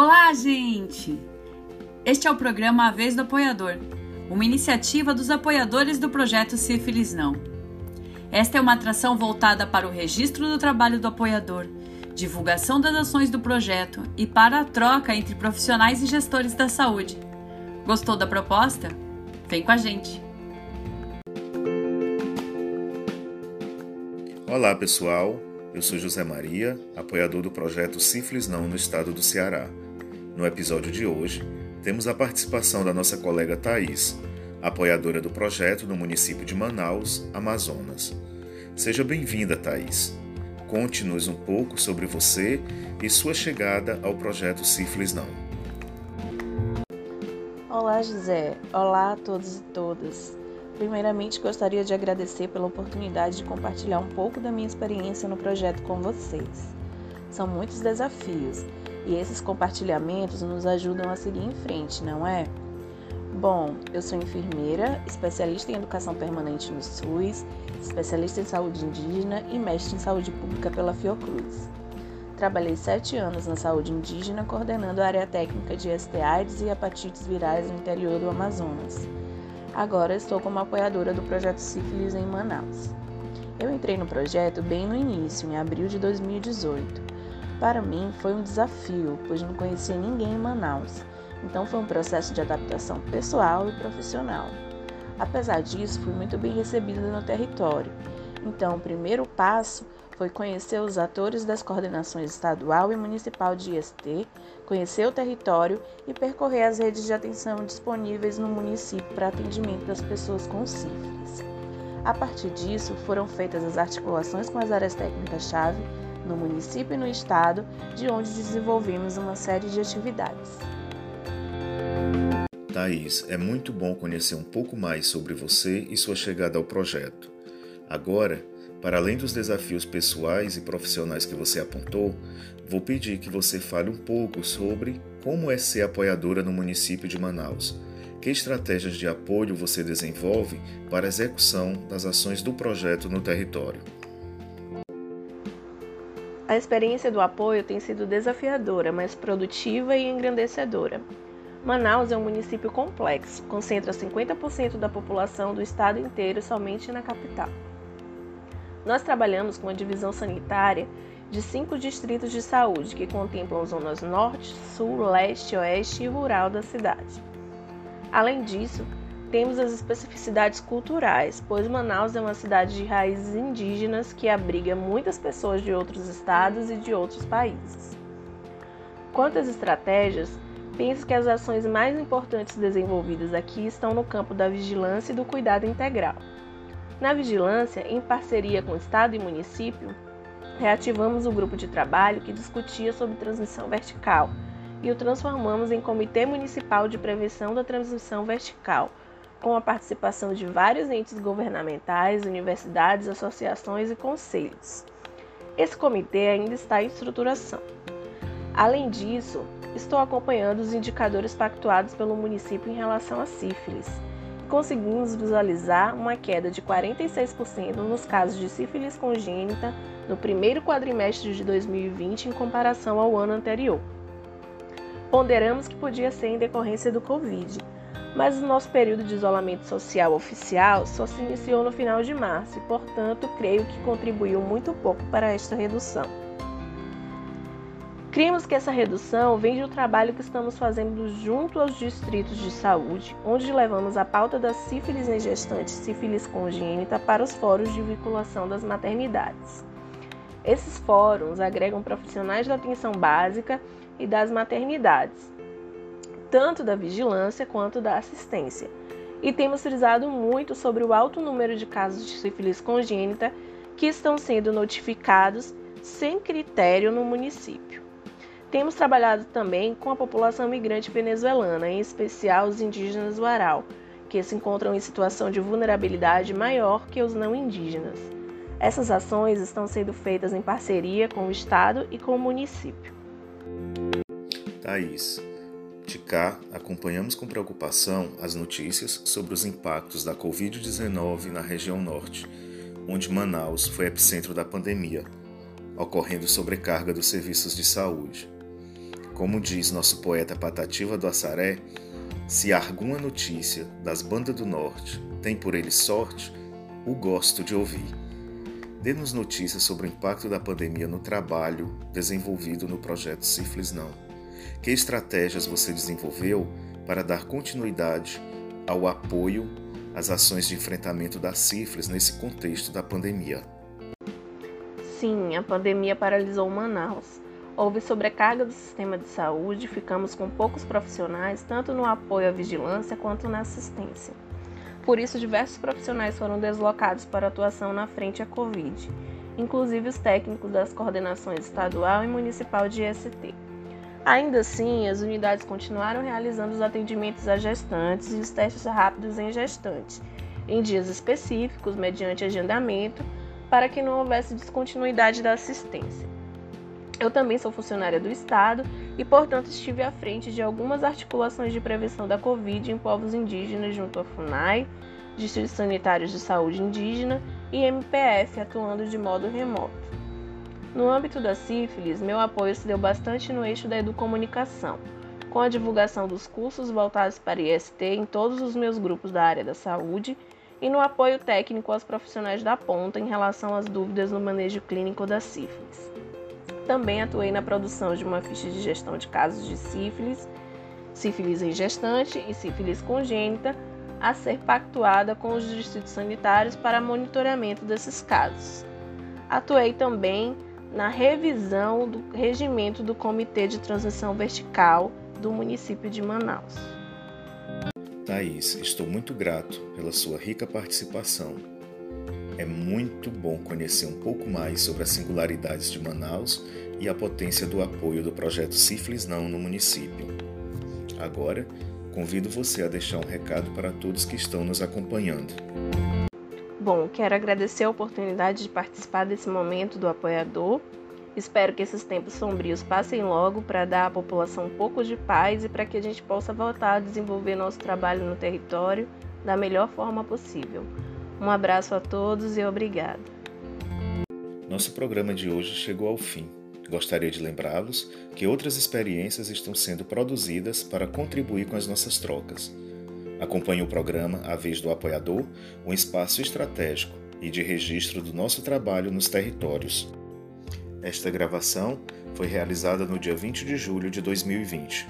Olá, gente! Este é o programa A Vez do Apoiador, uma iniciativa dos apoiadores do projeto Sífilis Não. Esta é uma atração voltada para o registro do trabalho do apoiador, divulgação das ações do projeto e para a troca entre profissionais e gestores da saúde. Gostou da proposta? Vem com a gente! Olá, pessoal! Eu sou José Maria, apoiador do projeto Sífilis Não no estado do Ceará. No episódio de hoje, temos a participação da nossa colega Thais, apoiadora do projeto no município de Manaus, Amazonas. Seja bem-vinda, Thais. Conte-nos um pouco sobre você e sua chegada ao projeto Sífilis Não. Olá, José. Olá a todos e todas. Primeiramente, gostaria de agradecer pela oportunidade de compartilhar um pouco da minha experiência no projeto com vocês. São muitos desafios e esses compartilhamentos nos ajudam a seguir em frente, não é? Bom, eu sou enfermeira, especialista em educação permanente no SUS, especialista em saúde indígena e mestre em saúde pública pela Fiocruz. Trabalhei sete anos na saúde indígena, coordenando a área técnica de STIs e hepatites virais no interior do Amazonas. Agora estou como apoiadora do projeto Sífilis em Manaus. Eu entrei no projeto bem no início, em abril de 2018 para mim foi um desafio, pois não conhecia ninguém em Manaus, então foi um processo de adaptação pessoal e profissional. Apesar disso, fui muito bem recebida no território. Então, o primeiro passo foi conhecer os atores das coordenações estadual e municipal de IST, conhecer o território e percorrer as redes de atenção disponíveis no município para atendimento das pessoas com sífilis. A partir disso, foram feitas as articulações com as áreas técnicas-chave no município e no estado, de onde desenvolvemos uma série de atividades. Thaís, é muito bom conhecer um pouco mais sobre você e sua chegada ao projeto. Agora, para além dos desafios pessoais e profissionais que você apontou, vou pedir que você fale um pouco sobre como é ser apoiadora no município de Manaus. Que estratégias de apoio você desenvolve para a execução das ações do projeto no território? A experiência do apoio tem sido desafiadora, mas produtiva e engrandecedora. Manaus é um município complexo, concentra 50% da população do estado inteiro somente na capital. Nós trabalhamos com uma divisão sanitária de cinco distritos de saúde, que contemplam zonas norte, sul, leste, oeste e rural da cidade. Além disso, temos as especificidades culturais, pois Manaus é uma cidade de raízes indígenas que abriga muitas pessoas de outros estados e de outros países. Quanto às estratégias, penso que as ações mais importantes desenvolvidas aqui estão no campo da vigilância e do cuidado integral. Na vigilância, em parceria com Estado e município, reativamos o grupo de trabalho que discutia sobre transmissão vertical e o transformamos em Comitê Municipal de Prevenção da Transmissão Vertical, com a participação de vários entes governamentais, universidades, associações e conselhos. Esse comitê ainda está em estruturação. Além disso, estou acompanhando os indicadores pactuados pelo município em relação à sífilis. Conseguimos visualizar uma queda de 46% nos casos de sífilis congênita no primeiro quadrimestre de 2020 em comparação ao ano anterior. Ponderamos que podia ser em decorrência do Covid, mas o nosso período de isolamento social oficial só se iniciou no final de março e, portanto, creio que contribuiu muito pouco para esta redução. Cremos que essa redução vem do trabalho que estamos fazendo junto aos distritos de saúde, onde levamos a pauta da sífilis em gestante e sífilis congênita para os fóruns de vinculação das maternidades. Esses fóruns agregam profissionais da atenção básica e das maternidades, tanto da vigilância quanto da assistência. E temos frisado muito sobre o alto número de casos de sífilis congênita que estão sendo notificados sem critério no município. Temos trabalhado também com a população migrante venezuelana, em especial os indígenas do Aral, que se encontram em situação de vulnerabilidade maior que os não indígenas. Essas ações estão sendo feitas em parceria com o Estado e com o município. Thaís, de cá, acompanhamos com preocupação as notícias sobre os impactos da Covid-19 na região norte, onde Manaus foi epicentro da pandemia, ocorrendo sobrecarga dos serviços de saúde. Como diz nosso poeta Patativa do Assaré, se alguma notícia das bandas do norte tem por ele sorte, o gosto de ouvir. Dê-nos notícias sobre o impacto da pandemia no trabalho desenvolvido no projeto Sífilis Não. Que estratégias você desenvolveu para dar continuidade ao apoio às ações de enfrentamento da sífilis nesse contexto da pandemia? Sim, a pandemia paralisou Manaus. Houve sobrecarga do sistema de saúde, ficamos com poucos profissionais, tanto no apoio à vigilância quanto na assistência. Por isso, diversos profissionais foram deslocados para atuação na frente à Covid, inclusive os técnicos das coordenações estadual e municipal de IST. Ainda assim, as unidades continuaram realizando os atendimentos a gestantes e os testes rápidos em gestantes, em dias específicos, mediante agendamento, para que não houvesse descontinuidade da assistência. Eu também sou funcionária do Estado e, portanto, estive à frente de algumas articulações de prevenção da Covid em povos indígenas junto à FUNAI, Distritos Sanitários de Saúde Indígena e MPF, atuando de modo remoto. No âmbito da sífilis, meu apoio se deu bastante no eixo da educomunicação, com a divulgação dos cursos voltados para IST em todos os meus grupos da área da saúde e no apoio técnico aos profissionais da ponta em relação às dúvidas no manejo clínico da sífilis. Também atuei na produção de uma ficha de gestão de casos de sífilis, sífilis em gestante e sífilis congênita, a ser pactuada com os distritos sanitários para monitoramento desses casos. Atuei também na revisão do regimento do Comitê de Transmissão Vertical do município de Manaus. Thaís, estou muito grato pela sua rica participação. É muito bom conhecer um pouco mais sobre as singularidades de Manaus e a potência do apoio do projeto Sífilis Não no município. Agora, convido você a deixar um recado para todos que estão nos acompanhando. Bom, quero agradecer a oportunidade de participar desse momento do apoiador. Espero que esses tempos sombrios passem logo para dar à população um pouco de paz e para que a gente possa voltar a desenvolver nosso trabalho no território da melhor forma possível. Um abraço a todos e obrigada. Nosso programa de hoje chegou ao fim. Gostaria de lembrá-los que outras experiências estão sendo produzidas para contribuir com as nossas trocas. Acompanhe o programa A Vez do Apoiador, um espaço estratégico e de registro do nosso trabalho nos territórios. Esta gravação foi realizada no dia 20 de julho de 2020.